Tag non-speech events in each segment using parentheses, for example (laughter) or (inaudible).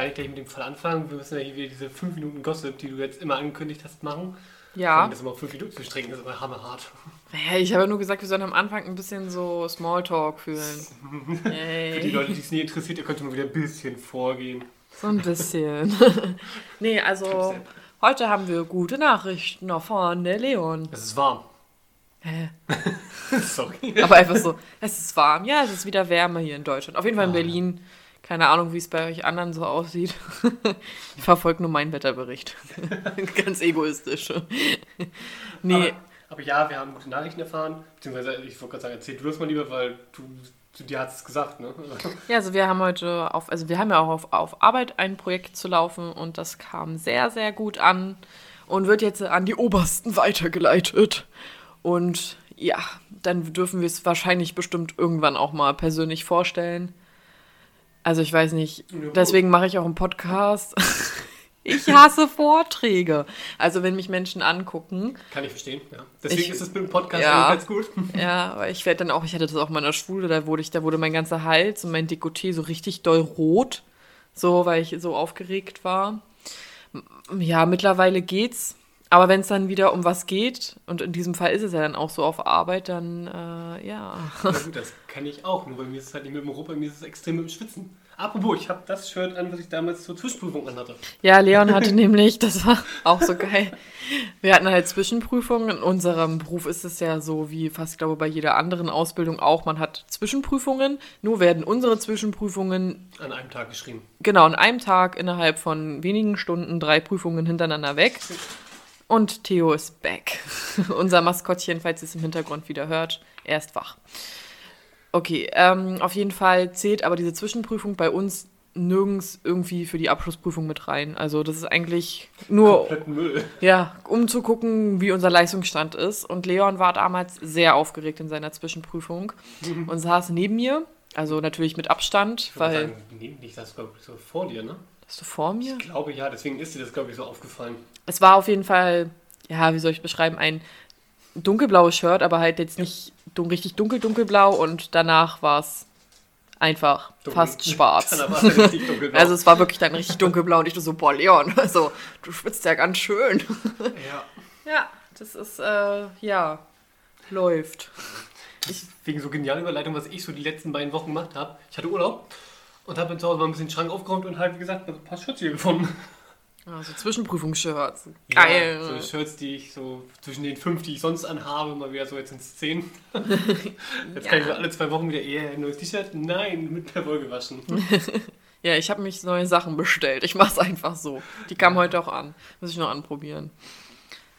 gar nicht gleich mit dem Fall anfangen. Wir müssen ja hier wieder diese 5 Minuten Gossip, die du jetzt immer angekündigt hast, machen. Ja. Das immer auf 5 Minuten zu strecken, ist immer hammerhart. Ja, ich habe ja nur gesagt, wir sollen am Anfang ein bisschen so Smalltalk fühlen. (laughs) Für die Leute, die es nie interessiert, ihr könnt mal wieder ein bisschen vorgehen. So ein bisschen. (laughs) nee, also heute haben wir gute Nachrichten noch von der Leon. Es ist warm. Hä? (laughs) Sorry. Aber einfach so, es ist warm. Ja, es ist wieder wärmer hier in Deutschland. Auf jeden Fall in Ah. Berlin. Keine Ahnung, wie es bei euch anderen so aussieht. (laughs) Ich verfolge nur meinen Wetterbericht. (laughs) Ganz egoistisch. Nee, Aber, aber ja, wir haben gute Nachrichten erfahren. Beziehungsweise, ich wollte gerade sagen, erzähl du das mal lieber, weil du, du dir hast es gesagt, ne? (laughs) Ja, also wir haben heute auf, also wir haben ja auch auf, auf Arbeit ein Projekt zu laufen und das kam sehr, sehr gut an und wird jetzt an die Obersten weitergeleitet. Und ja, dann dürfen wir es wahrscheinlich bestimmt irgendwann auch mal persönlich vorstellen. Also ich weiß nicht, deswegen mache ich auch einen Podcast. (laughs) Ich hasse Vorträge. Also wenn mich Menschen angucken, Kann ich verstehen, ja. Deswegen Ich- ist es mit dem Podcast ja. ganz gut. (laughs) Ja, aber ich werde dann auch, ich hatte das auch in meiner Schule, da wurde ich, da wurde mein ganzer Hals und mein Dekolleté so richtig doll rot, so, weil ich so aufgeregt war. Ja, mittlerweile geht's. Aber wenn es dann wieder um was geht, und in diesem Fall ist es ja dann auch so auf Arbeit, dann, äh, ja. Gut, das kann ich auch. Nur bei mir ist es halt nicht mit dem Rupp, bei mir ist es extrem mit dem Schwitzen. Apropos, ich habe das Shirt an, was ich damals zur Zwischenprüfung anhatte. Ja, Leon (laughs) hatte nämlich, das war auch so geil. Wir hatten halt Zwischenprüfungen. In unserem Beruf ist es ja so wie fast, glaube bei jeder anderen Ausbildung auch. Man hat Zwischenprüfungen. Nur werden unsere Zwischenprüfungen An einem Tag geschrieben. genau an einem Tag innerhalb von wenigen Stunden drei Prüfungen hintereinander weg. (laughs) Und Theo ist back. (laughs) Unser Maskottchen, falls ihr es im Hintergrund wieder hört, er ist wach. Okay, ähm, auf jeden Fall zählt aber diese Zwischenprüfung bei uns nirgends irgendwie für die Abschlussprüfung mit rein. Also das ist eigentlich nur, ja, um zu gucken, wie unser Leistungsstand ist. Und Leon war damals sehr aufgeregt in seiner Zwischenprüfung und saß neben mir. Also natürlich mit Abstand, Ich weil. sagen, nee, nicht das, glaube ich, so vor dir, ne? Bist du vor mir? Ich glaube ja, deswegen ist dir das, glaube ich, so aufgefallen. Es war auf jeden Fall, ja, wie soll ich beschreiben, ein dunkelblaues Shirt, aber halt jetzt nicht dun richtig dunkel, dunkelblau und danach war es einfach Dunkel. fast schwarz. (laughs) Also es war wirklich dann richtig dunkelblau und ich so, boah, Leon, also du schwitzt ja ganz schön. ja. Ja, das ist, äh, ja, läuft. Wegen so genialer Überleitung, was ich so die letzten beiden Wochen gemacht habe. Ich hatte Urlaub und habe zu Hause mal ein bisschen den Schrank aufgeräumt und halt, wie gesagt, ein paar Shirts hier gefunden. Also Zwischenprüfungsshirts. Ja, Geil. so Shirts, die ich so zwischen den fünf, die ich sonst anhabe, mal wieder so jetzt ins zehn. (laughs) Jetzt kann ich so alle zwei Wochen wieder eher ein neues T-Shirt. Nein, mit der Wohl gewaschen. (laughs) Ja, ich habe mich neue Sachen bestellt. Ich mach's einfach so. Die kamen heute auch an. Muss ich noch anprobieren.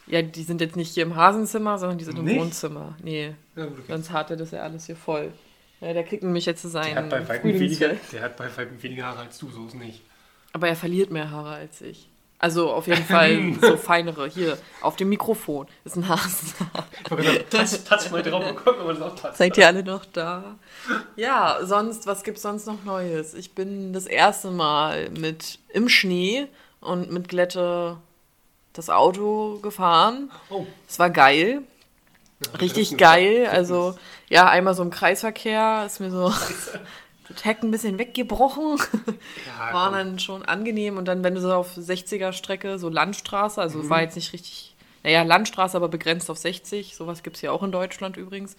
Ja, die sind jetzt nicht hier im Hasenzimmer, sondern die sind im Nicht? Wohnzimmer. Nee, Ja, gut, okay. sonst hat er das ja alles hier voll. Ja, der kriegt nämlich jetzt Der seinen hat, bei weitem weniger, der hat bei weitem weniger Haare als du, so ist nicht. Aber er verliert mehr Haare als ich. Also auf jeden Fall (laughs) so feinere. Hier, auf dem Mikrofon ist ein Hasenhaar. Touch, touch mal drauf und gucken, ob man das auch toucht. Seid ihr alle noch da? Ja, sonst, was gibt's sonst noch Neues? Ich bin das erste Mal mit im Schnee und mit Glätte das Auto gefahren. Oh. Es war geil, Ja, richtig geil. Also ja, einmal so im Kreisverkehr ist mir so (laughs) das Heck ein bisschen weggebrochen. Ja, (laughs) War dann schon angenehm. Und dann, wenn du so auf 60er Strecke, so Landstraße, also war jetzt nicht richtig, naja, Landstraße, aber begrenzt auf 60, sowas gibt es ja auch in Deutschland übrigens.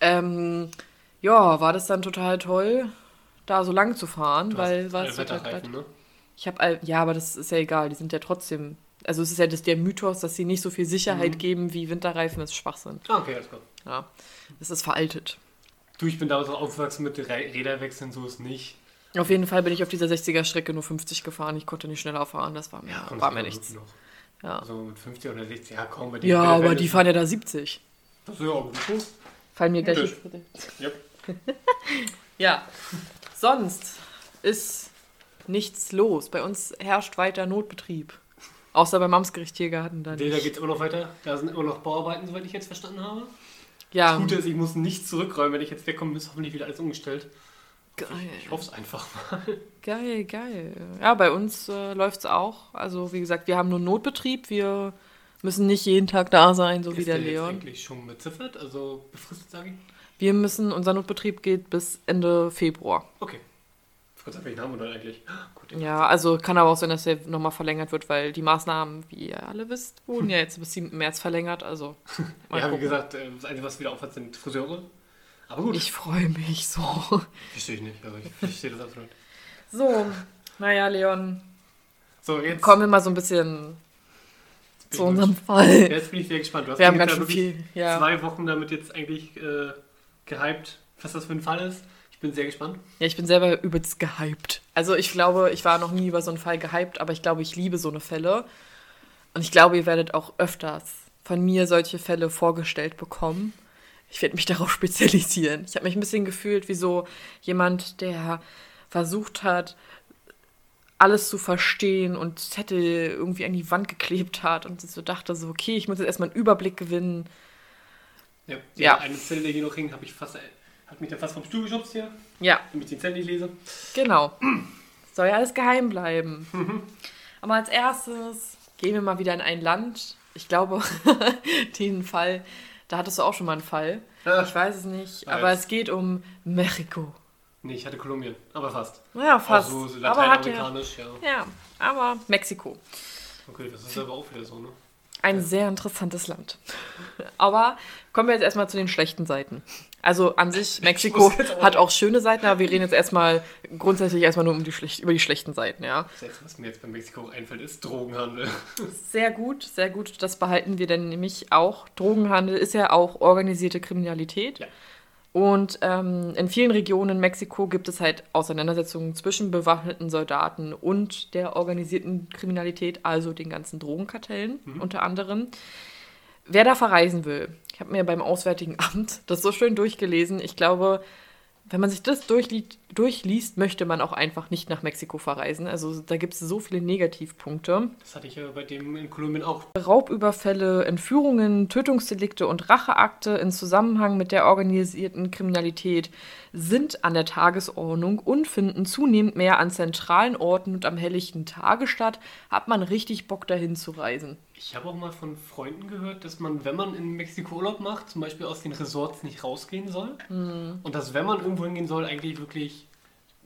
Ähm, ja, war das dann total toll, da so lang zu fahren, Du weil war es total ne? Ich habe, ja, aber das ist ja egal, die sind ja trotzdem, also es ist ja das, der Mythos, dass sie nicht so viel Sicherheit geben wie Winterreifen, ist Schwachsinn. Ah, okay, alles klar. Ja, es ist veraltet. Du, ich bin damals auch aufgewachsen mit Räderwechseln, so ist nicht. Auf jeden Fall bin ich auf dieser 60er Strecke nur 50 gefahren, ich konnte nicht schneller fahren, das war mir, Und war mir nichts. noch. Ja. So mit 50 oder 60, ja komm, bei den Ja, aber die fahren ja da 70. Das ist ja auch gut. Fallen mir gleich. Schritte. Yep. (laughs) Ja. Sonst ist nichts los. Bei uns herrscht weiter Notbetrieb. Außer beim Amtsgericht Tiergarten dann. Nee, da geht es immer noch weiter. Da sind immer noch Bauarbeiten, soweit ich jetzt verstanden habe. Ja, Das Gute ist, ich muss nichts zurückräumen. Wenn ich jetzt wegkomme, ist hoffentlich wieder alles umgestellt. geil. Ich hoffe es einfach mal. Geil, geil. Ja, bei uns äh, läuft es auch. Also, wie gesagt, wir haben nur Notbetrieb. Wir müssen nicht jeden Tag da sein, so wie ist der der jetzt Leon. eigentlich schon beziffert? Also befristet, sage ich? Wir müssen, unser Notbetrieb geht bis Ende Februar. Okay. Gott sei Dank, welchen haben wir eigentlich? Gut, Ja, also kann aber auch sein, dass der nochmal verlängert wird, weil die Maßnahmen, wie ihr alle wisst, wurden (laughs) ja jetzt bis 7. März verlängert. Also, (laughs) ja wie gucken. gesagt, äh, das Einzige, was wieder aufhat, sind Friseure. Aber gut, Ich freue mich so. (laughs) verstehe ich nicht. Also ich verstehe das absolut. So, naja, Leon, So, jetzt, kommen wir mal so ein bisschen zu unserem. Fall. jetzt bin ich sehr gespannt. Du hast Wir haben ganz ja schön viel. Ja. zwei Wochen damit jetzt eigentlich äh, gehypt, was das für ein Fall ist. Ich bin sehr gespannt. ja, ich bin selber übelst gehypt. Also ich glaube, ich war noch nie über so einen Fall gehypt, aber ich glaube, ich liebe so eine Fälle. Und ich glaube, ihr werdet auch öfters von mir solche Fälle vorgestellt bekommen. Ich werde mich (laughs) darauf spezialisieren. Ich habe mich ein bisschen gefühlt wie so jemand, der versucht hat, alles zu verstehen und Zettel irgendwie an die Wand geklebt hat und so dachte so, okay, ich muss jetzt erstmal einen Überblick gewinnen. Ja, Ja. Eine Zelle, der hier noch hing, habe ich fast, hat mich dann fast vom Stuhl geschubst hier, Ja, damit ich den Zettel nicht lese. Genau. Soll ja alles geheim bleiben. Aber als erstes gehen wir mal wieder in ein Land. Ich glaube, (laughs) den Fall, da hattest du auch schon mal einen Fall. Ah, Ich weiß es nicht, Ja, aber es geht um Mexiko. nee, ich hatte Kolumbien, aber fast. Ja, fast. Auch so, so aber hat ja, lateinamerikanisch, ja. ja, aber Mexiko. Okay, das ist aber auch wieder so, ne? Ein sehr interessantes Land. Aber kommen wir jetzt erstmal zu den schlechten Seiten. Also an sich, Mexiko auch- hat auch schöne Seiten, aber wir reden jetzt erstmal grundsätzlich erstmal nur um die schlecht, über die schlechten Seiten, ja. Das Letzte, was mir jetzt bei Mexiko einfällt, ist Drogenhandel. (laughs) Sehr gut, sehr gut. Das behalten wir dann nämlich auch. Drogenhandel ist ja auch organisierte Kriminalität. Ja. Und ähm, in vielen Regionen in Mexiko gibt es halt Auseinandersetzungen zwischen bewaffneten Soldaten und der organisierten Kriminalität, also den ganzen Drogenkartellen unter anderem. Wer da verreisen will, ich habe mir beim Auswärtigen Amt (laughs) das so schön durchgelesen. Ich glaube, wenn man sich das durchliest, durchliest, möchte man auch einfach nicht nach Mexiko verreisen. Also da gibt es so viele Negativpunkte. Das hatte ich ja bei dem in Kolumbien auch. Raubüberfälle, Entführungen, Tötungsdelikte und Racheakte in Zusammenhang mit der organisierten Kriminalität sind an der Tagesordnung und finden zunehmend mehr an zentralen Orten und am helllichten Tage statt. Hat man richtig Bock dahin zu reisen. Ich habe auch mal von Freunden gehört, dass man, wenn man in Mexiko Urlaub macht, zum Beispiel aus den Resorts nicht rausgehen soll. Hm. Und dass, wenn man irgendwo hingehen soll, eigentlich wirklich,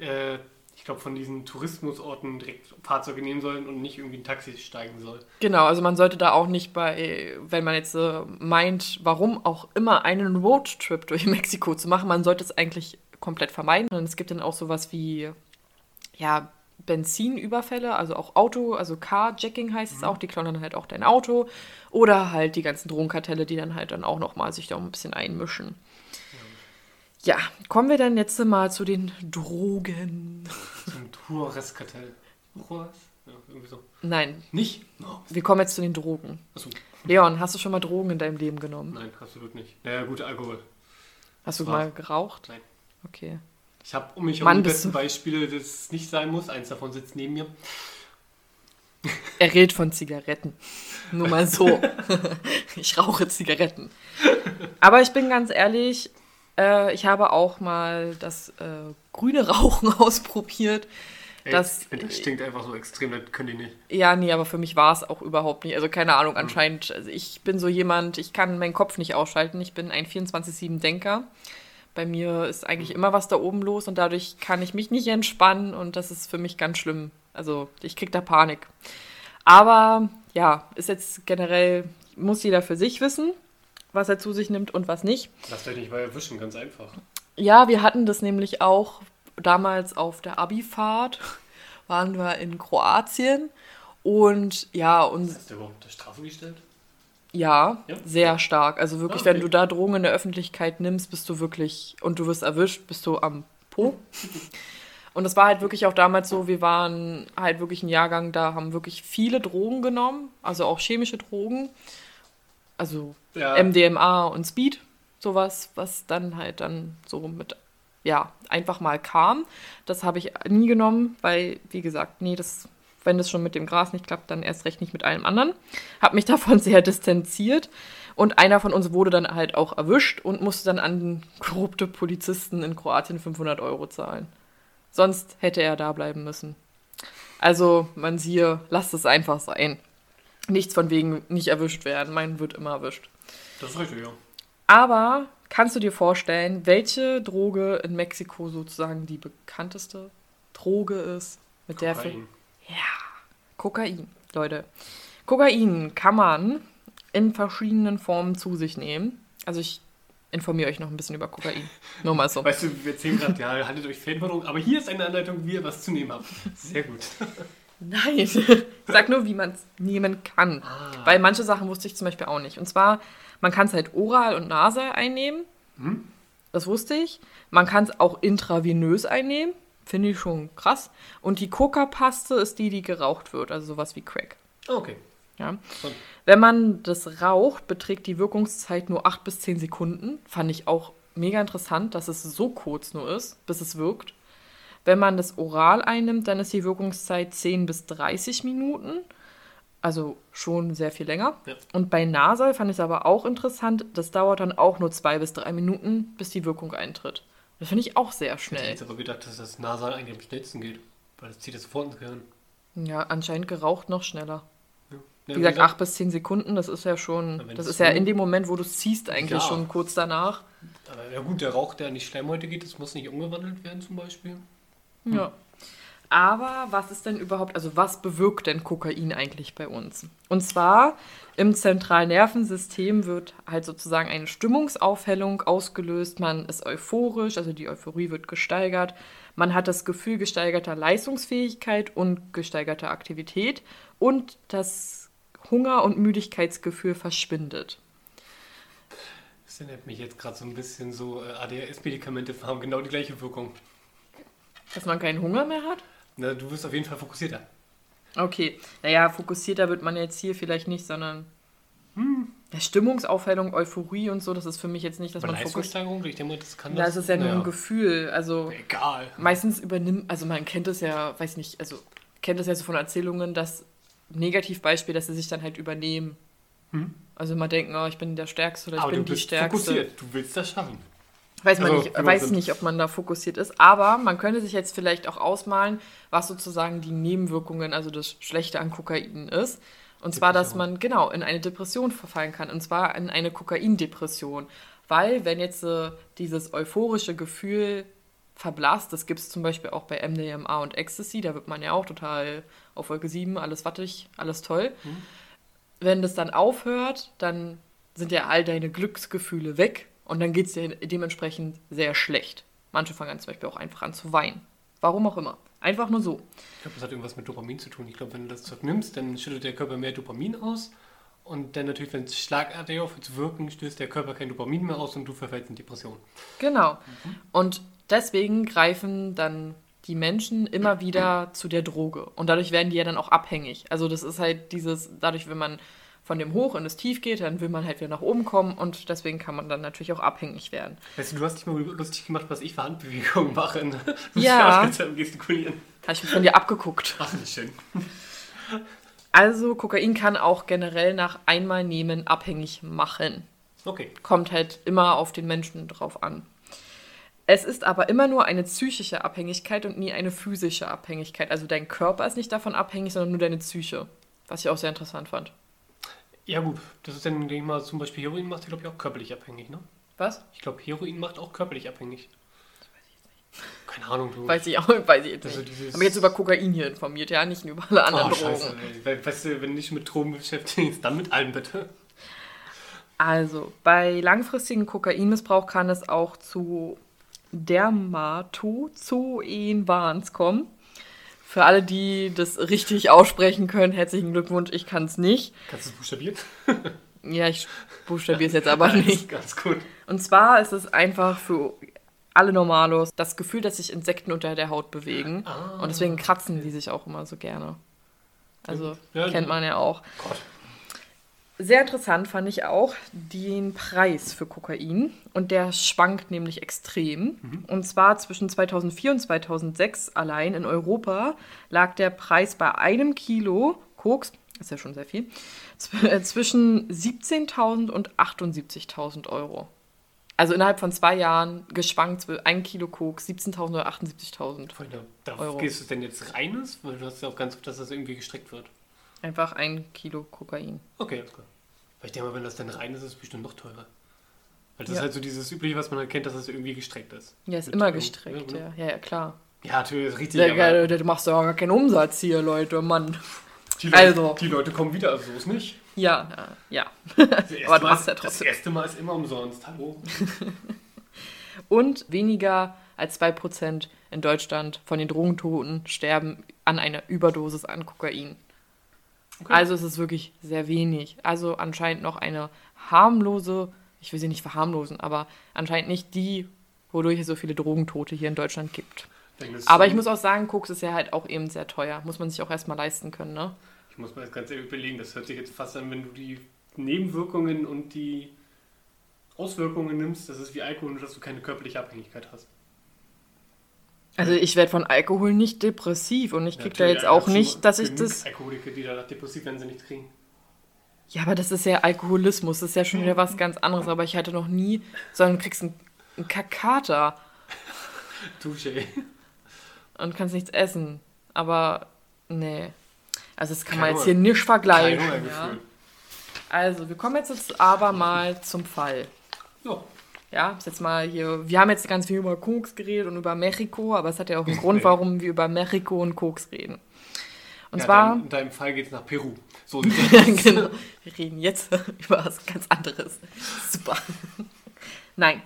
äh, ich glaube, von diesen Tourismusorten direkt Fahrzeuge nehmen sollen und nicht irgendwie ein Taxi steigen soll. Genau, also man sollte da auch nicht bei, wenn man jetzt äh, meint, warum auch immer einen Roadtrip durch (laughs) Mexiko zu machen, man sollte es eigentlich komplett vermeiden. Und es gibt dann auch sowas wie, ja, Benzinüberfälle, also auch Auto, also Carjacking heißt es auch, die klauen dann halt auch dein Auto. Oder halt die ganzen Drogenkartelle, die dann halt dann auch nochmal sich da ein bisschen einmischen. Ja, kommen wir dann jetzt mal zu den Drogen. Ein Juarez-Kartell. Juarez? Ja, irgendwie so. Nein, Nicht? No. wir kommen jetzt zu den Drogen. Achso, Leon, hast du schon mal Drogen in deinem Leben genommen? nein, absolut nicht. Naja, gut, Alkohol. Hast du Das mal war's. geraucht? Nein. Okay. Ich habe um mich herum die besten Beispiele, dass es nicht sein muss. Eins davon sitzt neben mir. Er redet von Zigaretten. Nur mal so. (laughs) ich rauche Zigaretten. Aber ich bin ganz ehrlich, äh, ich habe auch mal das äh, grüne Rauchen (laughs) ausprobiert. Ey, Das- ich finde, das stinkt einfach so extrem, das können die nicht. Ja, nee, aber für mich war es auch überhaupt nicht. Also keine Ahnung, anscheinend, also ich bin so jemand, ich kann meinen Kopf nicht ausschalten. Ich bin ein 24-7-Denker. Bei mir ist eigentlich immer was da oben los und dadurch kann ich mich nicht entspannen und das ist für mich ganz schlimm. Also ich krieg da Panik. Aber ja, ist jetzt generell, muss jeder für sich wissen, was er zu sich nimmt und was nicht. Lasst euch nicht mal erwischen, ganz einfach. Ja, wir hatten das nämlich auch damals auf der Abifahrt, waren wir in Kroatien und ja, und Ist der überhaupt unter Strafe gestellt? Ja, Ja? sehr stark. Also wirklich, Ah, okay. wenn du da Drogen in der Öffentlichkeit nimmst, bist du wirklich, und du wirst erwischt, bist du am Po. (laughs) Und das war halt wirklich auch damals so, wir waren halt wirklich ein Jahrgang, da haben wirklich viele Drogen genommen, also auch chemische Drogen, also Ja. MDMA und Speed, sowas, was dann halt dann so mit, ja, einfach mal kam. Das habe ich nie genommen, weil, wie gesagt, nee, das, wenn das schon mit dem Gras nicht klappt, dann erst recht nicht mit allem anderen. Habe mich (laughs) davon sehr distanziert und einer von uns wurde dann halt auch erwischt und musste dann an korrupte Polizisten in Kroatien 500 Euro zahlen. Sonst hätte er da bleiben müssen. Also, man siehe, lasst es einfach sein. Nichts von wegen nicht erwischt werden. Mein wird immer erwischt. Das ist richtig, ja. Aber kannst du dir vorstellen, welche Droge in Mexiko sozusagen die bekannteste Droge ist, mit der Kokain. Ja, Kokain, Leute. Kokain kann man in verschiedenen Formen zu sich nehmen. Also ich informiere euch noch ein bisschen über Kokain. (laughs) Nur mal so. Weißt du, wir erzählen gerade, ja, haltet euch Fanforderung, aber hier ist eine Anleitung, wie ihr was zu nehmen habt. Sehr gut. (laughs) Nein, ich sag nur, wie man es nehmen kann. Ah. Weil manche Sachen wusste ich zum Beispiel auch nicht. Und zwar, man kann es halt oral und nasal einnehmen. Hm? Das wusste ich. Man kann es auch intravenös einnehmen. Finde ich schon krass. Und die Coca-Paste ist die, die geraucht wird. Also sowas wie Crack. Okay. Ja. Wenn man das raucht, beträgt die Wirkungszeit nur 8 bis 10 Sekunden. Fand ich auch mega interessant, dass es so kurz nur ist, bis es wirkt. Wenn man das oral einnimmt, dann ist die Wirkungszeit 10 bis 30 Minuten. Also schon sehr viel länger. Ja. Und bei Nasal fand ich es aber auch interessant, das dauert dann auch nur 2 bis 3 Minuten, bis die Wirkung eintritt. Das finde ich auch sehr Ich hätte schnell. jetzt aber gedacht, dass das Nasal eigentlich am schnellsten geht. Weil das zieht das sofort ins Gehirn. Ja, anscheinend geraucht noch schneller. Ja. Wie gesagt, 8 bis 10 Sekunden, das ist ja schon, das ist ja in dem Moment, wo du es ziehst, eigentlich Ja. schon kurz danach. Aber ja gut, der Rauch, der an die Schleimhäute geht, das muss nicht umgewandelt werden zum Beispiel. Ja. Aber was ist denn überhaupt, also was bewirkt denn Kokain eigentlich bei uns? Und zwar im zentralen Nervensystem wird halt sozusagen eine Stimmungsaufhellung ausgelöst. Man ist euphorisch, also die Euphorie wird gesteigert. Man hat das Gefühl gesteigerter Leistungsfähigkeit und gesteigerter Aktivität. Und das Hunger- und Müdigkeitsgefühl verschwindet. Das erinnert mich jetzt gerade so ein bisschen so, äh, ADHS-Medikamente haben genau die gleiche Wirkung. Dass man keinen Hunger mehr hat? Na, du wirst auf jeden Fall fokussierter. Okay, naja, fokussierter wird man jetzt hier vielleicht nicht, sondern ja, Stimmungsaufhellung, Euphorie und so, das ist für mich jetzt nicht, dass Aber man fokussiert. Leistungssteigerung, ich denke das kann Das ist ja nur naja, ein Gefühl. Also Egal. meistens übernimmt, also man kennt es ja, weiß nicht, also kennt es ja so von Erzählungen, dass Negativbeispiel, dass sie sich dann halt übernehmen. Hm? Also immer denken, oh, ich bin der Stärkste oder ich Aber du bin die Stärkste. fokussiert. Du willst das schaffen. Weiß man Also, nicht, weiß nicht, ob man da fokussiert ist, aber man könnte sich jetzt vielleicht auch ausmalen, was sozusagen die Nebenwirkungen, also das Schlechte an Kokain ist. Und zwar, dass man genau in eine Depression verfallen kann, und zwar in eine Kokaindepression. Weil, wenn jetzt äh, dieses euphorische Gefühl verblasst, das gibt es zum Beispiel auch bei MDMA und Ecstasy, da wird man ja auch total auf Wolke 7, alles wattig, alles toll. Mhm. Wenn das dann aufhört, dann sind ja all deine Glücksgefühle weg und dann geht es dir dementsprechend sehr schlecht. Manche fangen dann zum Beispiel auch einfach an zu weinen. Warum auch immer. Einfach nur so. Ich glaube, das hat irgendwas mit Dopamin zu tun. Ich glaube, wenn du das Zeug nimmst, dann schüttet der Körper mehr Dopamin aus. Und dann natürlich, wenn es schlagartig aufhört zu wirken, stößt der Körper kein Dopamin mehr aus und du verfällst in Depression. Genau. Und deswegen greifen dann die Menschen immer wieder zu der Droge. Und dadurch werden die ja dann auch abhängig. Also das ist halt dieses, dadurch, wenn man von dem Hoch in das Tief geht, dann will man halt wieder nach oben kommen und deswegen kann man dann natürlich auch abhängig werden. Weißt du, du hast dich mal lustig gemacht, was ich für Handbewegungen mache. Ne? (laughs) Du Ja. Gestikulieren. Habe ich mir von dir abgeguckt. Ach, wie schön. Also Kokain kann auch generell nach einmal nehmen abhängig machen. Okay. Kommt halt immer auf den Menschen drauf an. Es ist aber immer nur eine psychische Abhängigkeit und nie eine physische Abhängigkeit. Also dein Körper ist nicht davon abhängig, sondern nur deine Psyche. Was ich auch sehr interessant fand. Ja gut, das ist dann, denke ich mal, zum Beispiel Heroin macht, glaube ich, auch körperlich abhängig, ne? Was? Ich glaube, Heroin macht auch körperlich abhängig. Keine Ahnung, du. Weiß ich auch, weiß ich jetzt Also nicht. dieses- Ich mich jetzt über Kokain hier informiert, ja, nicht über alle anderen oh, Drogen. scheiße, ey. Weißt du, wenn du dich mit Drogen beschäftigst, dann mit allen bitte. Also, bei langfristigem Kokainmissbrauch kann es auch zu Dermatozoenvans kommen. Für alle, die das richtig aussprechen können, herzlichen Glückwunsch, ich kann es nicht. Kannst du es buchstabieren? Ja, ich buchstabiere es jetzt aber nicht. Ganz gut. Und zwar ist es einfach für alle Normalos das Gefühl, dass sich Insekten unter der Haut bewegen. Ah. Und deswegen kratzen die sich auch immer so gerne. Also, Ja, kennt man ja auch. Gott. Sehr interessant fand ich auch den Preis für Kokain. Und der schwankt nämlich extrem. Und zwar zwischen 2004 und 2006 allein in Europa lag der Preis bei einem Kilo Koks, ist ja schon sehr viel, äh, zwischen 17.000 und 78.000 Euro. Also innerhalb von zwei Jahren geschwankt ein Kilo Koks, 17.000 oder 78.000. Freunde, darauf Euro. gehst du denn jetzt reines? Weil du hast ja auch ganz oft, dass das irgendwie gestreckt wird. Einfach ein Kilo Kokain. Okay, alles klar. Weil ich denke mal, wenn das dann rein ist, ist es bestimmt noch teurer. Weil das Ja. ist halt so dieses Übliche, was man halt kennt, dass es irgendwie gestreckt ist. Ja, ist Mit immer gestreckt, ja, ja. genau. Ja, ja, klar. Ja, natürlich, richtig. Der, aber du machst ja gar keinen Umsatz hier, Leute, Mann. die, Leute, also. die Leute kommen wieder, also so ist nicht. Ja, äh, ja. Das (laughs) Aber du machst ja das trotzdem. erste Mal ist immer umsonst. Hallo. (laughs) Und weniger als 2% in Deutschland von den Drogentoten sterben an einer Überdosis an Kokain. Okay. Also es ist wirklich sehr wenig. Also anscheinend noch eine harmlose, ich will sie nicht verharmlosen, aber anscheinend nicht die, wodurch es so viele Drogentote hier in Deutschland gibt. Aber ich muss auch sagen, Koks ist ja halt auch eben sehr teuer. Muss man sich auch erstmal leisten können, ne? Ich muss mir das Ganze überlegen. Das hört sich jetzt fast an, wenn du die Nebenwirkungen und die Auswirkungen nimmst. Das ist wie Alkohol, nur dass du keine körperliche Abhängigkeit hast. Also ich werde von Alkohol nicht depressiv und ich krieg da jetzt auch nicht, dass ich das... Alkoholiker, die danach depressiv werden, sie nichts kriegen. Ja, aber das ist ja Alkoholismus, das ist ja schon wieder was ganz anderes. Aber ich hatte noch nie, sondern du kriegst einen, einen Kakater (laughs) Touché. und kannst nichts essen. Aber nee. Also das kann Kein man jetzt Hunger. hier nicht Kein vergleichen. Ja. Hungergefühl. Also, wir kommen jetzt, jetzt aber mal zum Fall. Ja. Ja, ist jetzt mal hier. Wir haben jetzt ganz viel über Koks geredet und über Mexiko, aber es hat ja auch einen (laughs) Grund, warum wir über Mexiko und Koks reden. Und ja, zwar. dein, in deinem Fall geht es nach Peru. So (laughs) genau. Wir reden jetzt (laughs) über was ganz anderes. Super. Nein.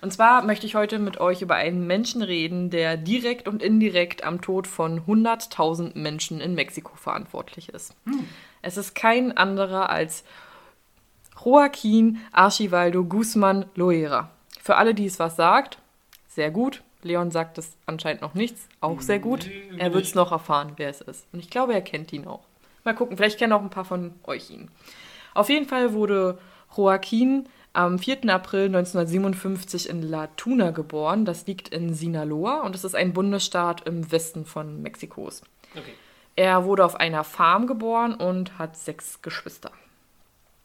Und zwar möchte ich heute mit euch über einen Menschen reden, der direkt und indirekt am Tod von 100.000 Menschen in Mexiko verantwortlich ist. Es ist kein anderer als Joaquín Archivaldo Guzmán Loera. Für alle, die es was sagt, sehr gut. Leon sagt es anscheinend noch nichts, auch sehr gut. Nee, Er wird es noch erfahren, wer es ist. Und ich glaube, er kennt ihn auch. Mal gucken, vielleicht kennen auch ein paar von euch ihn. Auf jeden Fall wurde Joaquin am 4. April 1957 in La Tuna geboren. Das liegt in Sinaloa und es ist ein Bundesstaat im Westen von Mexikos. Okay. Er wurde auf einer Farm geboren und hat sechs Geschwister.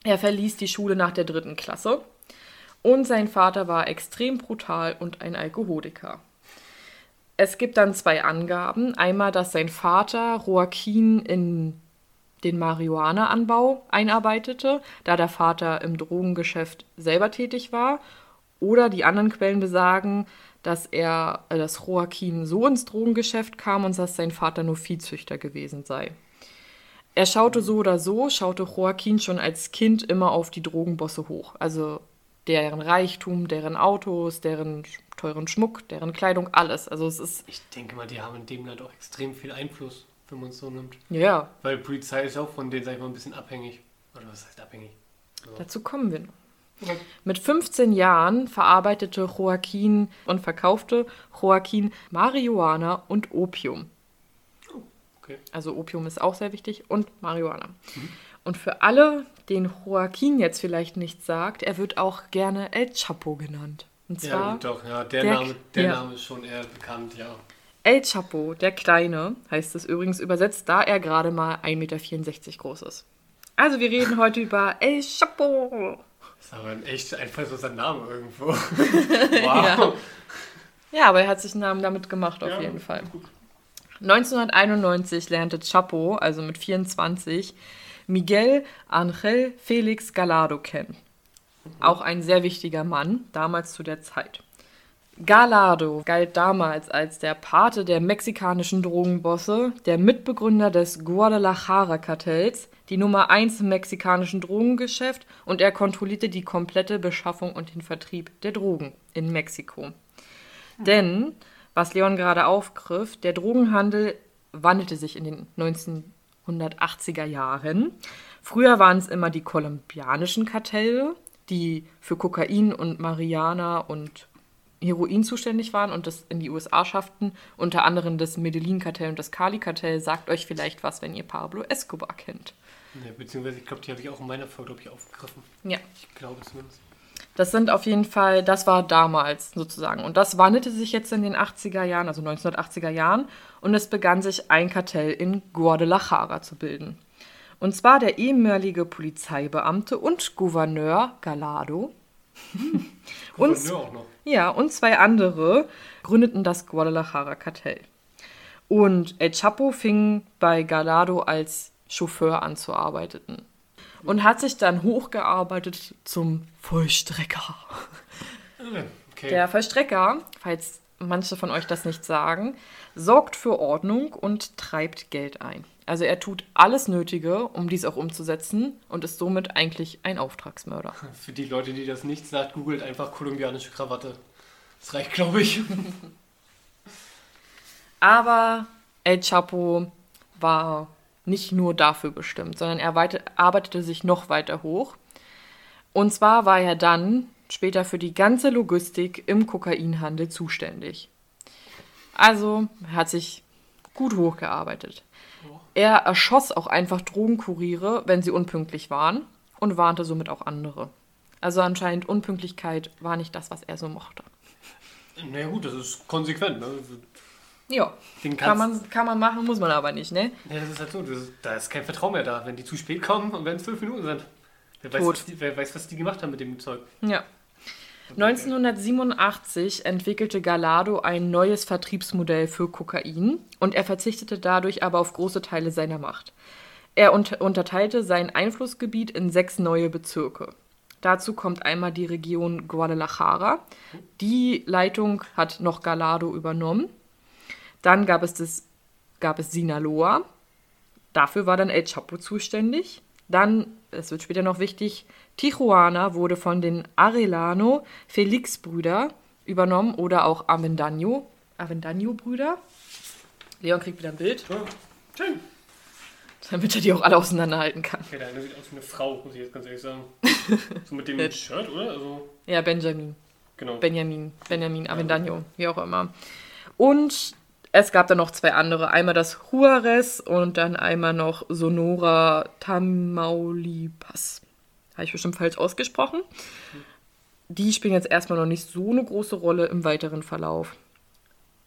Er verließ die Schule nach der dritten Klasse und sein Vater war extrem brutal und ein Alkoholiker. Es gibt dann zwei Angaben. Einmal, dass sein Vater Joaquin in den Marihuana-Anbau einarbeitete, da der Vater im Drogengeschäft selber tätig war. Oder die anderen Quellen besagen, dass er, äh, dass Joaquin so ins Drogengeschäft kam und dass sein Vater nur Viehzüchter gewesen sei. Er schaute so oder so, schaute Joaquin schon als Kind immer auf die Drogenbosse hoch. Also deren Reichtum, deren Autos, deren teuren Schmuck, deren Kleidung, alles. Also es ist, Ich denke mal, die haben in dem Land auch extrem viel Einfluss, wenn man es so nimmt. ja, Weil Polizei ist auch von denen, sag ich mal, ein bisschen abhängig. Oder was heißt abhängig? So. dazu kommen wir noch. Mit 15 Jahren verarbeitete Joaquin und verkaufte Joaquin Marihuana und Opium. Okay. Also Opium ist auch sehr wichtig und Marihuana. Und für alle, den Joaquin jetzt vielleicht nicht sagt, er wird auch gerne El Chapo genannt. Und Ja, zwar gut, doch, ja. Der, der- Name, der ja. Name ist schon eher bekannt, ja. El Chapo, der Kleine, heißt es übrigens übersetzt, da er gerade mal 1,64 Meter groß ist. Also wir reden heute über El Chapo. Das ist aber ein echt einfallsloser Name irgendwo. (laughs) wow. Ja, aber er hat sich einen Namen damit gemacht, auf Ja, jeden Fall. gut. 1991 lernte Chapo, also mit 24, Miguel Angel Felix Gallardo kennen. Auch ein sehr wichtiger Mann, damals zu der Zeit. Gallardo galt damals als der Pate der mexikanischen Drogenbosse, der Mitbegründer des Guadalajara-Kartells, die Nummer 1 im mexikanischen Drogengeschäft und er kontrollierte die komplette Beschaffung und den Vertrieb der Drogen in Mexiko. Denn, was Leon gerade aufgriff, der Drogenhandel wandelte sich in den 1980er Jahren. Früher waren es immer die kolumbianischen Kartelle, die für Kokain und Marihuana und Heroin zuständig waren und das in die USA schafften. Unter anderem das Medellin-Kartell und das Cali-Kartell. Sagt euch vielleicht was, wenn ihr Pablo Escobar kennt. Ja, beziehungsweise, ich glaube, die habe ich auch in meiner Folge glaub ich, aufgegriffen. Ja. Ich glaube zumindest. Das sind auf jeden Fall, das war damals sozusagen. Und das wandelte sich jetzt in den 80er Jahren, also 1980er Jahren. Und es begann sich ein Kartell in Guadalajara zu bilden. Und zwar der ehemalige Polizeibeamte und Gouverneur Gallardo. (laughs) und, Gouverneur auch noch. ja, und zwei andere gründeten das Guadalajara-Kartell. Und El Chapo fing bei Gallardo als Chauffeur an zu arbeiten. Und hat sich dann hochgearbeitet zum Vollstrecker. Okay. Der Vollstrecker, falls manche von euch das nicht sagen, sorgt für Ordnung und treibt Geld ein. Also er tut alles Nötige, um dies auch umzusetzen und ist somit eigentlich ein Auftragsmörder. (laughs) Für die Leute, die das nicht sagt, googelt einfach kolumbianische Krawatte. Das reicht, glaube ich. (laughs) Aber El Chapo war nicht nur dafür bestimmt, sondern er weite, arbeitete sich noch weiter hoch. Und zwar war er dann später für die ganze Logistik im Kokainhandel zuständig. Also hat sich gut hochgearbeitet. Er erschoss auch einfach Drogenkuriere, wenn sie unpünktlich waren und warnte somit auch andere. Also anscheinend Unpünktlichkeit war nicht das, was er so mochte. Na ja, gut, das ist konsequent. Ne? Ja, kann man, kann man machen, muss man aber nicht, ne? Ja, das ist halt so. Das da ist kein Vertrauen mehr da, wenn die zu spät kommen und wenn es fünf Minuten sind. Wer weiß, was die, wer weiß, was die gemacht haben mit dem Zeug. Ja. 1987 entwickelte Gallardo ein neues Vertriebsmodell für Kokain und er verzichtete dadurch aber auf große Teile seiner Macht. Er unter unterteilte sein Einflussgebiet in sechs neue Bezirke. Dazu kommt einmal die Region Guadalajara. Die Leitung hat noch Gallardo übernommen. Dann gab es, das, gab es Sinaloa. Dafür war dann El Chapo zuständig. Dann, es wird später noch wichtig, Tijuana wurde von den Arellano Felix-Brüder übernommen oder auch Avendaño, Avendaño-Brüder. Leon kriegt wieder ein Bild, Ja, schön. damit er die auch alle auseinanderhalten kann. Ja, der eine sieht aus wie eine Frau, muss ich jetzt ganz ehrlich sagen. (laughs) So mit dem Ja. Shirt, oder? Also, Ja, Benjamin. genau. Benjamin, Benjamin Avendaño, wie auch immer. Und es gab dann noch zwei andere. Einmal das Juarez und dann einmal noch Sonora Tamaulipas. Habe ich bestimmt falsch ausgesprochen. Die spielen jetzt erstmal noch nicht so eine große Rolle im weiteren Verlauf.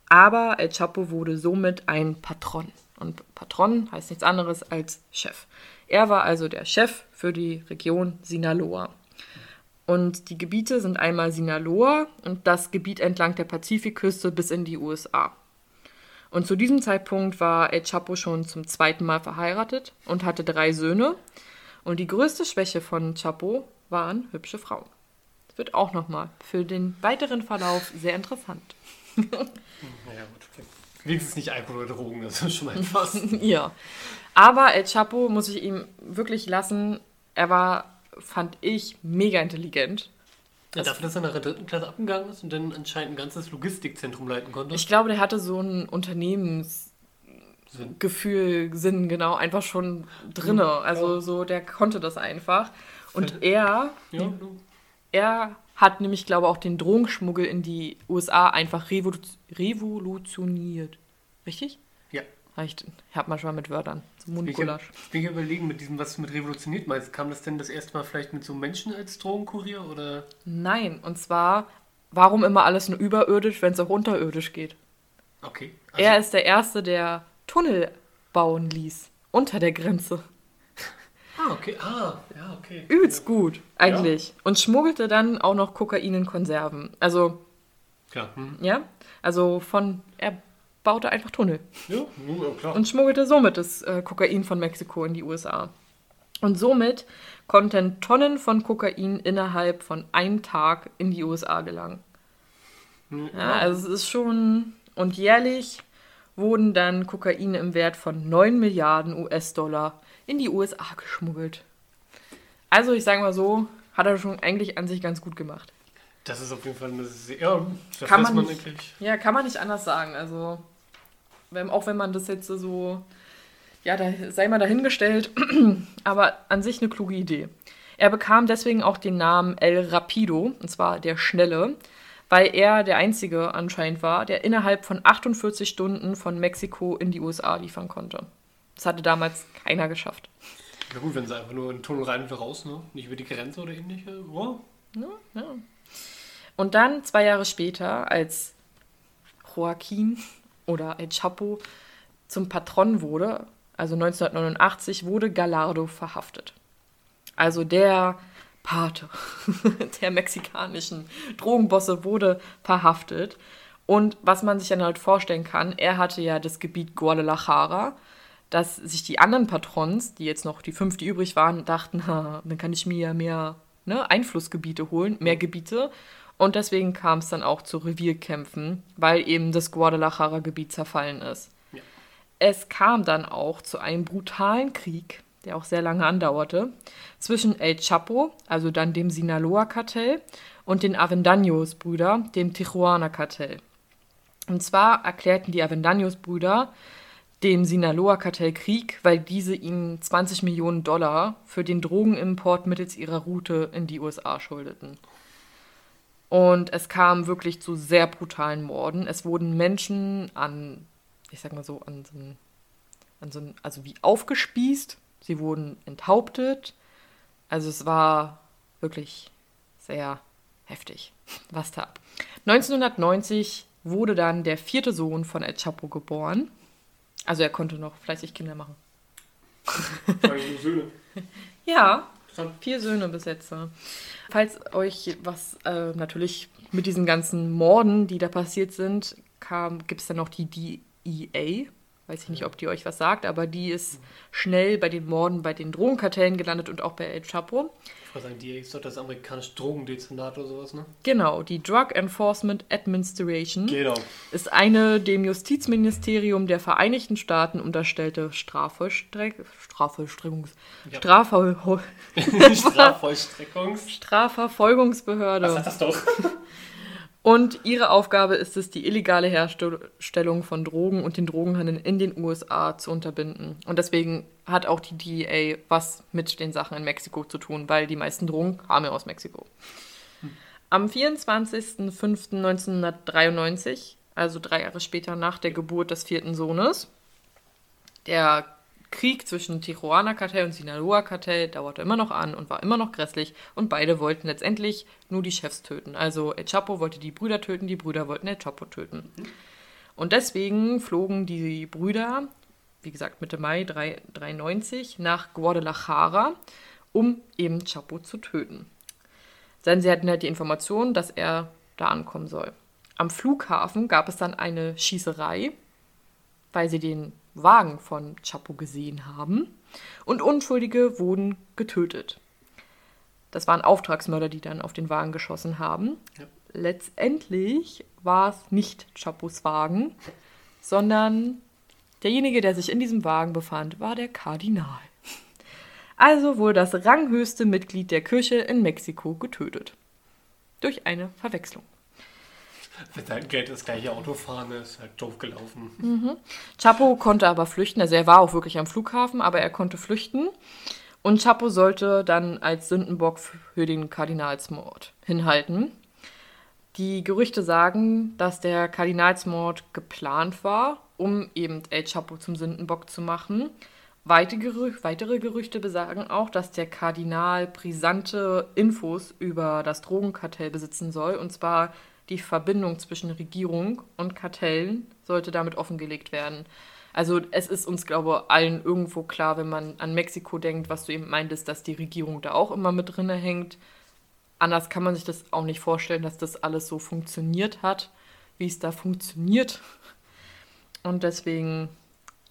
Aber El Chapo wurde somit ein Patron. Und Patron heißt nichts anderes als Chef. Er war also der Chef für die Region Sinaloa. Und die Gebiete sind einmal Sinaloa und das Gebiet entlang der Pazifikküste bis in die USA. Und zu diesem Zeitpunkt war El Chapo schon zum zweiten Mal verheiratet und hatte drei Söhne. Und die größte Schwäche von Chapo waren hübsche Frauen. Das wird auch nochmal für den weiteren Verlauf sehr interessant. Naja, gut, okay. Wenigstens nicht Alkohol oder Drogen, das ist schon mal (laughs) etwas. ja. Aber El Chapo muss ich ihm wirklich lassen. Er war, fand ich, mega intelligent. Ja, dafür, dass er nach der dritten Klasse abgegangen ist und dann anscheinend ein ganzes Logistikzentrum leiten konnte. Ich glaube, der hatte so ein Unternehmensgefühl, Sinn. Genau, einfach schon drinne. Also so, der konnte das einfach. Und er, Ja, er hat nämlich, glaube ich, auch den Drogenschmuggel in die USA einfach revolu revolutioniert. Richtig? Ja. Ich hab manchmal mit Wörtern. So Ich bin Mundgulasch. ich bin überlegen, mit diesem, was du mit revolutioniert meinst. Kam das denn das erste Mal vielleicht mit so Menschen als Drogenkurier oder? Nein, und zwar, warum immer alles nur überirdisch, wenn es auch unterirdisch geht? Okay. Also, Er ist der Erste, der Tunnel bauen ließ. Unter der Grenze. ah, okay. Ah, ja, okay. Übelst gut, eigentlich. Und schmuggelte dann auch noch Kokain in Konserven. Also, Klar. Hm. ja, also von, er baute einfach Tunnel Ja, ja, klar. und schmuggelte somit das äh, Kokain von Mexiko in die USA. Und somit konnten Tonnen von Kokain innerhalb von einem Tag in die USA gelangen. Ja, also es ist schon. Und jährlich wurden dann Kokain im Wert von 9 Milliarden US-Dollar in die USA geschmuggelt. Also ich sage mal so, hat er schon eigentlich an sich ganz gut gemacht. Das ist auf jeden Fall eine sehr. Ja, das Kann man man nicht. Ja, kann man nicht anders sagen. Also, wenn, auch wenn man das jetzt so, ja, da sei mal dahingestellt, (clears throat) aber an sich eine kluge Idee. Er bekam deswegen auch den Namen El Rapido, und zwar der Schnelle, weil er der Einzige anscheinend war, der innerhalb von 48 Stunden von Mexiko in die USA liefern konnte. Das hatte damals keiner geschafft. Ja gut, wenn sie einfach nur in den Tunnel rein und wieder raus, ne? Nicht über die Grenze oder ähnliche. Ja. Ja. Und dann, zwei Jahre später, als Joaquin oder El Chapo zum Patron wurde, also 1989, wurde Gallardo verhaftet. Also der Pate (laughs) der mexikanischen Drogenbosse wurde verhaftet. Und was man sich dann halt vorstellen kann, er hatte ja das Gebiet Guadalajara, dass sich die anderen Patrons, die jetzt noch die fünf, die übrig waren, dachten, (laughs) dann kann ich mir ja mehr ne, Einflussgebiete holen, mehr Gebiete. Und deswegen kam es dann auch zu Revierkämpfen, weil eben das Guadalajara-Gebiet zerfallen ist. Ja. Es kam dann auch zu einem brutalen Krieg, der auch sehr lange andauerte, zwischen El Chapo, also dann dem Sinaloa-Kartell, und den Avendaños-Brüder, dem Tijuana-Kartell. Und zwar erklärten die Avendaños-Brüder dem Sinaloa-Kartell Krieg, weil diese ihnen 20 Millionen Dollar für den Drogenimport mittels ihrer Route in die USA schuldeten. Und es kam wirklich zu sehr brutalen Morden. Es wurden Menschen an, ich sag mal so, an so an so also wie aufgespießt. Sie wurden enthauptet. Also es war wirklich sehr heftig, (laughs) was da. 1990 wurde dann der vierte Sohn von El Chapo geboren. Also er konnte noch fleißig Kinder machen. Söhne. (laughs) Ja, Vier Söhne bis. Falls euch was äh, natürlich mit diesen ganzen Morden, die da passiert sind, kam, gibt es dann noch die DEA. Weiß ich nicht, ob die euch was sagt, aber die ist schnell bei den Morden, bei den Drogenkartellen gelandet und auch bei El Chapo. Ich wollte sagen, die ist doch das amerikanische Drogendezernat oder sowas, ne? Genau, die Drug Enforcement Administration Genau. ist eine dem Justizministerium der Vereinigten Staaten unterstellte Strafvollstreck Strafvollstreckungs Ja. Strafvoll (laughs) Strafvollstreckungs. Strafverfolgungsbehörde. Was hat das doch? (laughs) Und ihre Aufgabe ist es, die illegale Herstellung von Drogen und den Drogenhandel in den USA zu unterbinden. Und deswegen hat auch die DEA was mit den Sachen in Mexiko zu tun, weil die meisten Drogen kamen ja aus Mexiko. Am 24.05.1993, also drei Jahre später nach der Geburt des vierten Sohnes, der Krieg zwischen Tijuana-Kartell und Sinaloa-Kartell dauerte immer noch an und war immer noch grässlich und beide wollten letztendlich nur die Chefs töten. Also El Chapo wollte die Brüder töten, die Brüder wollten El Chapo töten. Und deswegen flogen die Brüder, wie gesagt Mitte Mai 1993, nach Guadalajara, um eben Chapo zu töten. Denn sie hatten halt die Information, dass er da ankommen soll. Am Flughafen gab es dann eine Schießerei, weil sie den Wagen von Chapo gesehen haben. Und Unschuldige wurden getötet. Das waren Auftragsmörder, die dann auf den Wagen geschossen haben. Ja. Letztendlich war es nicht Chapos Wagen, sondern derjenige, der sich in diesem Wagen befand, war der Kardinal. Also wurde das ranghöchste Mitglied der Kirche in Mexiko getötet. Durch eine Verwechslung. Wenn dein Geld das gleiche Auto fahren ist, halt doof gelaufen. Chapo konnte aber flüchten, also er war auch wirklich am Flughafen, aber er konnte flüchten. Und Chapo sollte dann als Sündenbock für den Kardinalsmord hinhalten. Die Gerüchte sagen, dass der Kardinalsmord geplant war, um eben El Chapo zum Sündenbock zu machen. Weitere Gerüchte besagen auch, dass der Kardinal brisante Infos über das Drogenkartell besitzen soll. Und zwar die Verbindung zwischen Regierung und Kartellen sollte damit offengelegt werden. Also es ist uns, glaube ich, allen irgendwo klar, wenn man an Mexiko denkt, was du eben meintest, dass die Regierung da auch immer mit drinne hängt. Anders kann man sich das auch nicht vorstellen, dass das alles so funktioniert hat, wie es da funktioniert. Und deswegen,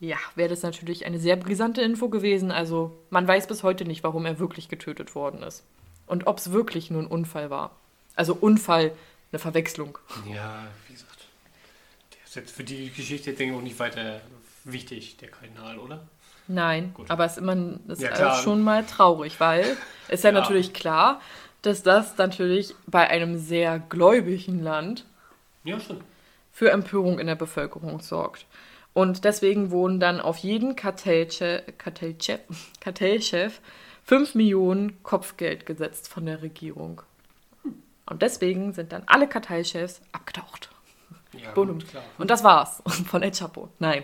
ja, wäre das natürlich eine sehr brisante Info gewesen. Also man weiß bis heute nicht, warum er wirklich getötet worden ist. Und ob es wirklich nur ein Unfall war. Also Unfall, eine Verwechslung. Ja, wie gesagt. Der ist jetzt für die Geschichte, denke ich, auch nicht weiter wichtig, der Kardinal, oder? Nein, Gut. aber es ist immer ist Ja, schon mal traurig, weil (laughs) ist ja, Ja. natürlich klar, dass das natürlich bei einem sehr gläubigen Land Ja, für Empörung in der Bevölkerung sorgt. Und deswegen wurden dann auf jeden Kartellchef, Kartellchef, Kartellchef 5 Millionen Kopfgeld gesetzt von der Regierung. Und deswegen sind dann alle Kartellchefs abgetaucht. Ja, gut, klar. Und das war's (laughs) von El Chapo. Nein.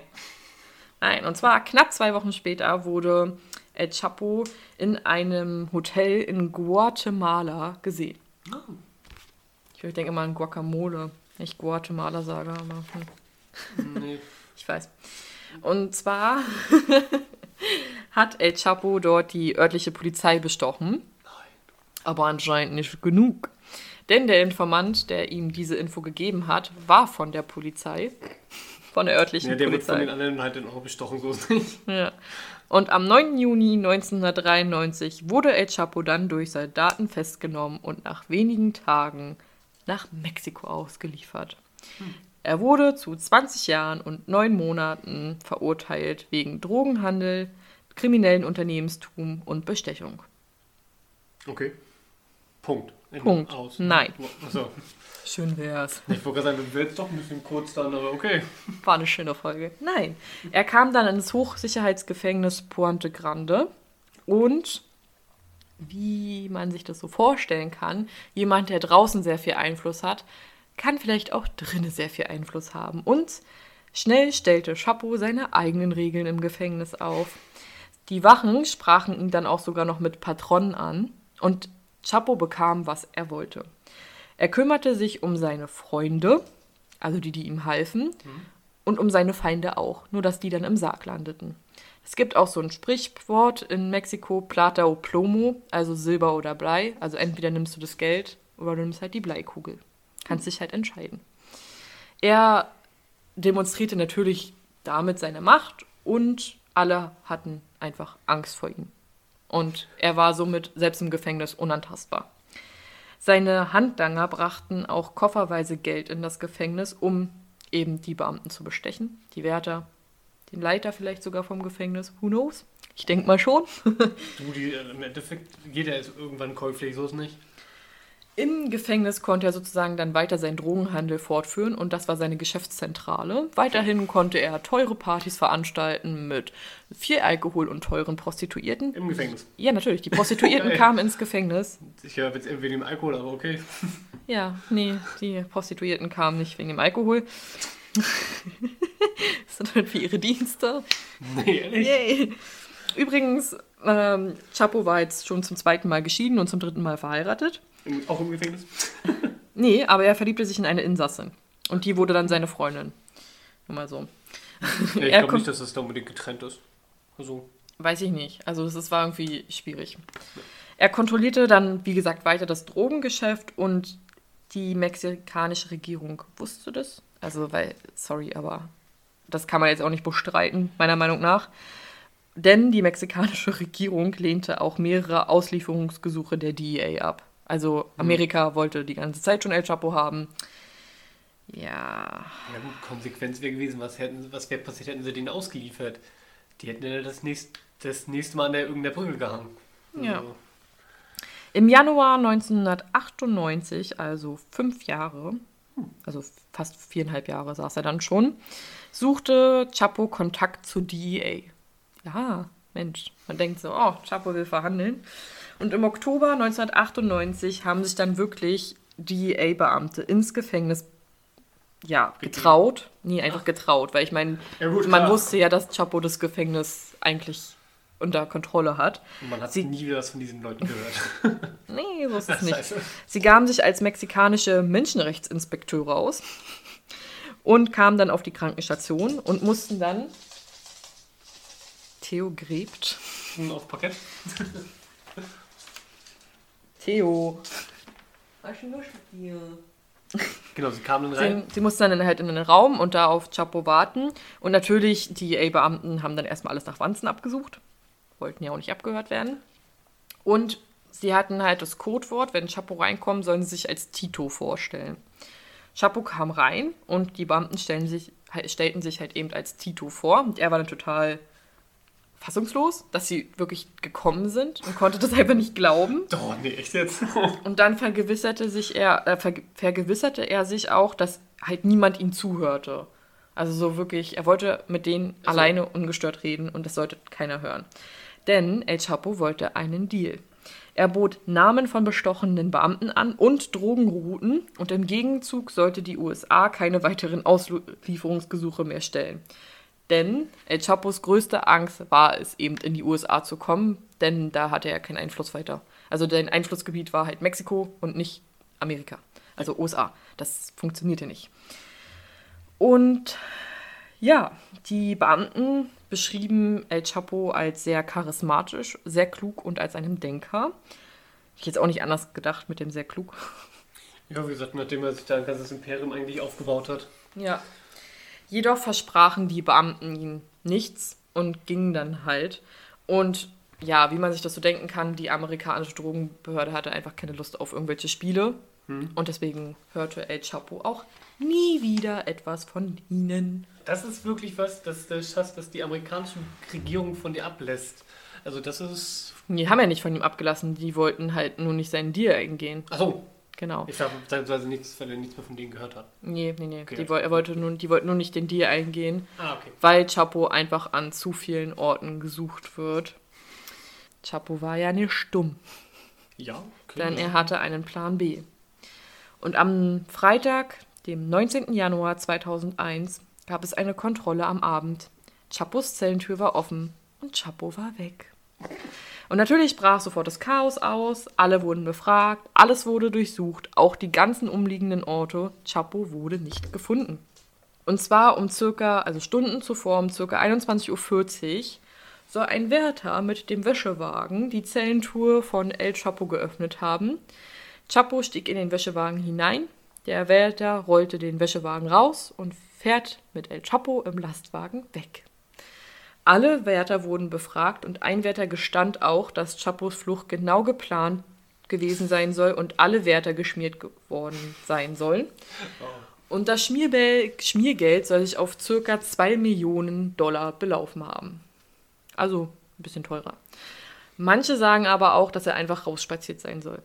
Nein, und zwar knapp zwei Wochen später wurde El Chapo in einem Hotel in Guatemala gesehen. Ah, Ich denke immer an Guacamole, nicht Guatemala sage, aber hm, nee. (laughs) ich weiß. Und zwar (laughs) hat El Chapo dort die örtliche Polizei bestochen, Nein. aber anscheinend nicht genug. Denn der Informant, der ihm diese Info gegeben hat, war von der Polizei, von der örtlichen Ja, der wird Polizei. von den anderen halt in Euro bestochen, so ist nicht. Ja. Und am 9. Juni 1993 wurde El Chapo dann durch Soldaten festgenommen und nach wenigen Tagen nach Mexiko ausgeliefert. Er wurde zu 20 Jahren und 9 Monaten verurteilt wegen Drogenhandel, kriminellen Unternehmenstum und Bestechung. Okay. Punkt. Punkt. Aus. Nein. Achso. Schön wär's. Ich wollte gerade sagen, du willst doch ein bisschen kurz dann, aber okay. War eine schöne Folge. Nein. Er kam dann ins Hochsicherheitsgefängnis Puente Grande und wie man sich das so vorstellen kann, jemand, der draußen sehr viel Einfluss hat, kann vielleicht auch drinnen sehr viel Einfluss haben. Und schnell stellte Chapo seine eigenen Regeln im Gefängnis auf. Die Wachen sprachen ihn dann auch sogar noch mit Patronen an und Chapo bekam, was er wollte. Er kümmerte sich um seine Freunde, also die, die ihm halfen, und um seine Feinde auch, nur dass die dann im Sarg landeten. Es gibt auch so ein Sprichwort in Mexiko, Plata o Plomo, also Silber oder Blei. Also entweder nimmst du das Geld oder du nimmst halt die Bleikugel. Kannst dich halt entscheiden. Er demonstrierte natürlich damit seine Macht und alle hatten einfach Angst vor ihm. Und er war somit selbst im Gefängnis unantastbar. Seine Handlanger brachten auch kofferweise Geld in das Gefängnis, um eben die Beamten zu bestechen. Die Wärter, den Leiter vielleicht sogar vom Gefängnis, who knows? Ich denke mal schon. Du, die, im Endeffekt, jeder ist irgendwann käuflich, so ist nicht. Im Gefängnis konnte er sozusagen dann weiter seinen Drogenhandel fortführen und das war seine Geschäftszentrale. Weiterhin konnte er teure Partys veranstalten mit viel Alkohol und teuren Prostituierten. Im Gefängnis. Ja, natürlich. Die Prostituierten (laughs) kamen ins Gefängnis. Ich höre jetzt irgendwie dem Alkohol, aber okay. (laughs) Ja, nee, die Prostituierten kamen nicht wegen dem Alkohol. (laughs) sondern für ihre Dienste. Nee, ehrlich. Yay. Übrigens, ähm, Chapo war jetzt schon zum zweiten Mal geschieden und zum dritten Mal verheiratet. Auch im Gefängnis? (laughs) Nee, aber er verliebte sich in eine Insassin. Und die wurde dann seine Freundin. Nur mal so. Ja, ich glaube nicht, dass das da unbedingt getrennt ist. Also, Weiß ich nicht. Also das war irgendwie schwierig. Er kontrollierte dann, wie gesagt, weiter das Drogengeschäft und die mexikanische Regierung wusste das. Also, weil, sorry, aber das kann man jetzt auch nicht bestreiten, meiner Meinung nach. Denn die mexikanische (laughs) Regierung lehnte auch mehrere Auslieferungsgesuche der DEA ab. Also Amerika wollte die ganze Zeit schon El Chapo haben. Ja, ja gut, Konsequenz wäre gewesen, was, hätten, was wäre passiert, hätten sie den ausgeliefert. Die hätten ja das, nächst, das nächste Mal an der irgendeiner Brücke gehangen. Ja. Also, Im Januar 1998, also fünf Jahre, also fast viereinhalb Jahre saß er dann schon, suchte Chapo Kontakt zur DEA. Ja, Mensch, man denkt so, oh, Chapo will verhandeln. Und im Oktober 1998 haben sich dann wirklich DEA-Beamte ins Gefängnis ja, getraut. Nee, einfach getraut, weil ich meine, Ja, man klar. wusste ja, dass Chapo das Gefängnis eigentlich unter Kontrolle hat. Und man hat Sie- nie wieder was von diesen Leuten gehört. (laughs) Nee, so ist es nicht. Sie gaben sich als mexikanische Menschenrechtsinspekteure aus und kamen dann auf die Krankenstation und mussten dann. Theo gräbt. Auf Parkett. (laughs) Theo. Was ist denn los mit dir? Genau, sie kamen dann rein. Sie, sie mussten dann halt in den Raum und da auf Chapo warten. Und natürlich, die A-Beamten haben dann erstmal alles nach Wanzen abgesucht. Wollten ja auch nicht abgehört werden. Und sie hatten halt das Codewort, wenn Chapo reinkommt, sollen sie sich als Tito vorstellen. Chapo kam rein und die Beamten stellen sich, stellten sich halt eben als Tito vor. Und er war dann total fassungslos, dass sie wirklich gekommen sind und konnte das einfach nicht glauben. Oh, nee, echt jetzt? Und dann vergewisserte sich er, äh, verge vergewisserte er sich auch, dass halt niemand ihm zuhörte. Also so wirklich, er wollte mit denen Also- alleine ungestört reden und das sollte keiner hören. Denn El Chapo wollte einen Deal. Er bot Namen von bestochenen Beamten an und Drogenrouten und im Gegenzug sollte die USA keine weiteren Auslieferungsgesuche mehr stellen. Denn El Chapos größte Angst war es eben in die USA zu kommen, denn da hatte er keinen Einfluss weiter. Also sein Einflussgebiet war halt Mexiko und nicht Amerika. Also USA. Das funktionierte nicht. Und ja, die Beamten beschrieben El Chapo als sehr charismatisch, sehr klug und als einen Denker. Ich jetzt auch nicht anders gedacht mit dem sehr klug. Ja, wie gesagt, nachdem er sich da ein ganzes Imperium eigentlich aufgebaut hat. Ja. Jedoch versprachen die Beamten ihm nichts und gingen dann halt. Und ja, wie man sich das so denken kann, die amerikanische Drogenbehörde hatte einfach keine Lust auf irgendwelche Spiele. Und deswegen hörte El Chapo auch nie wieder etwas von ihnen. Das ist wirklich was, das, das, das, das die amerikanische Regierung von dir ablässt. Also das ist... Die haben ja nicht von ihm abgelassen, die wollten halt nur nicht seinen Deal eingehen. Achso, Genau. ich dachte, weil, nichts, weil er nichts mehr von denen gehört hat. Nee, nee, nee. Okay. Die, er wollte nur, die wollten nur nicht den Deal eingehen, Ah, okay. weil Chapo einfach an zu vielen Orten gesucht wird. Chapo war ja nicht stumm. Ja, okay. denn er hatte einen Plan B. Und am Freitag, dem 19. Januar 2001, gab es eine Kontrolle am Abend. Chapos Zellentür war offen und Chapo war weg. Und natürlich brach sofort das Chaos aus, alle wurden befragt, alles wurde durchsucht, auch die ganzen umliegenden Orte. Chapo wurde nicht gefunden. Und zwar um circa, also Stunden zuvor, um circa 21.40 Uhr, soll ein Wärter mit dem Wäschewagen die Zellentour von El Chapo geöffnet haben. Chapo stieg in den Wäschewagen hinein, der Wärter rollte den Wäschewagen raus und fährt mit El Chapo im Lastwagen weg. Alle Wärter wurden befragt und ein Wärter gestand auch, dass Chapos Flucht genau geplant gewesen sein soll und alle Wärter geschmiert geworden sein sollen. Und das Schmierbel Schmiergeld soll sich auf circa 2 Millionen Dollar belaufen haben. Also ein bisschen teurer. Manche sagen aber auch, dass er einfach rausspaziert sein soll.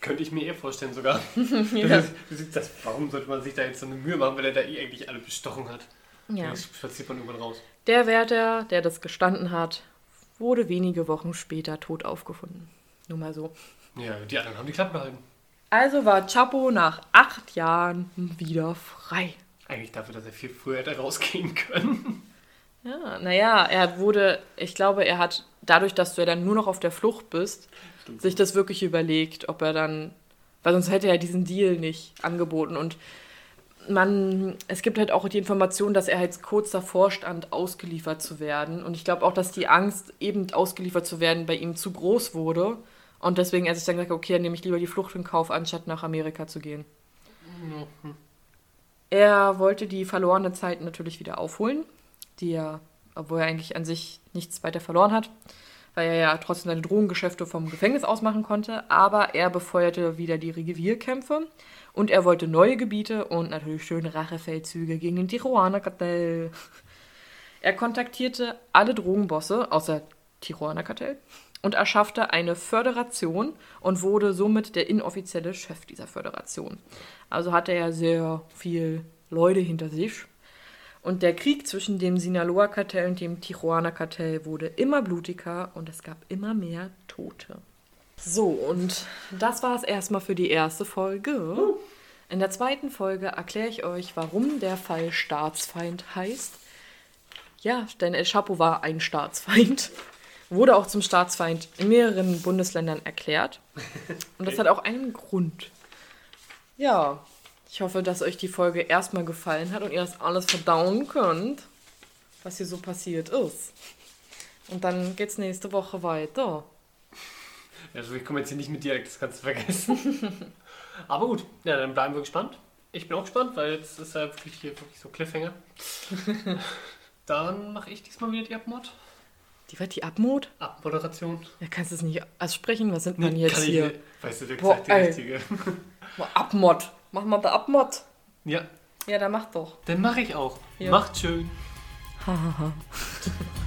Könnte ich mir eher vorstellen sogar. (laughs) Ja. das siehst das, warum sollte man sich da jetzt so eine Mühe machen, wenn er da eh eigentlich alle bestochen hat? Ja. Dann spaziert man irgendwann raus. Der Wärter, der das gestanden hat, wurde wenige Wochen später tot aufgefunden. Nur mal so. Ja, die anderen haben die Klappe gehalten. Also war Chapo nach acht Jahren wieder frei. Eigentlich dafür, dass er viel früher hätte rausgehen können. Ja, naja, er wurde, ich glaube, er hat dadurch, dass du ja dann nur noch auf der Flucht bist, Stimmt. sich das wirklich überlegt, ob er dann, weil sonst hätte er diesen Deal nicht angeboten und man, es gibt halt auch die Information, dass er halt kurz davor stand, ausgeliefert zu werden. Und ich glaube auch, dass die Angst, eben ausgeliefert zu werden, bei ihm zu groß wurde. Und deswegen er sich dann gesagt okay, dann nehme ich lieber die Flucht in Kauf, anstatt nach Amerika zu gehen. Er wollte die verlorene Zeit natürlich wieder aufholen, die er, obwohl er eigentlich an sich nichts weiter verloren hat, weil er ja trotzdem seine Drogengeschäfte vom Gefängnis aus machen konnte, aber er befeuerte wieder die Revierkämpfe und er wollte neue Gebiete und natürlich schöne Rachefeldzüge gegen den Tijuana-Kartell. Er kontaktierte alle Drogenbosse außer Tijuana-Kartell und erschaffte eine Föderation und wurde somit der inoffizielle Chef dieser Föderation. Also hatte er sehr viel Leute hinter sich. Und der Krieg zwischen dem Sinaloa-Kartell und dem Tijuana-Kartell wurde immer blutiger und es gab immer mehr Tote. So, und das war es erstmal für die erste Folge. In der zweiten Folge erkläre ich euch, warum der Fall Staatsfeind heißt. Ja, denn El Chapo war ein Staatsfeind. Wurde auch zum Staatsfeind in mehreren Bundesländern erklärt. Und das hat auch einen Grund. Ja, ich hoffe, dass euch die Folge erstmal gefallen hat und ihr das alles verdauen könnt, was hier so passiert ist. Und dann geht's nächste Woche weiter. Also ich komme jetzt hier nicht mit direkt, das kannst du vergessen. (laughs) Aber gut, ja, dann bleiben wir gespannt. Ich bin auch gespannt, weil jetzt ist ja wirklich hier wirklich so Cliffhanger. (laughs) dann mache ich diesmal wieder die Abmod. Die wird die Abmod? Abmoderation. Ja, kannst du es nicht aussprechen? Was sind Nee, jetzt kann ich hier? nicht. Weißt du, wer Boah, gesagt die ey. richtige? Abmod. Mach mal der Abmod. Ja, Ja, dann mach doch. dann mache ich auch. Ja. Macht schön. Hahaha. (laughs)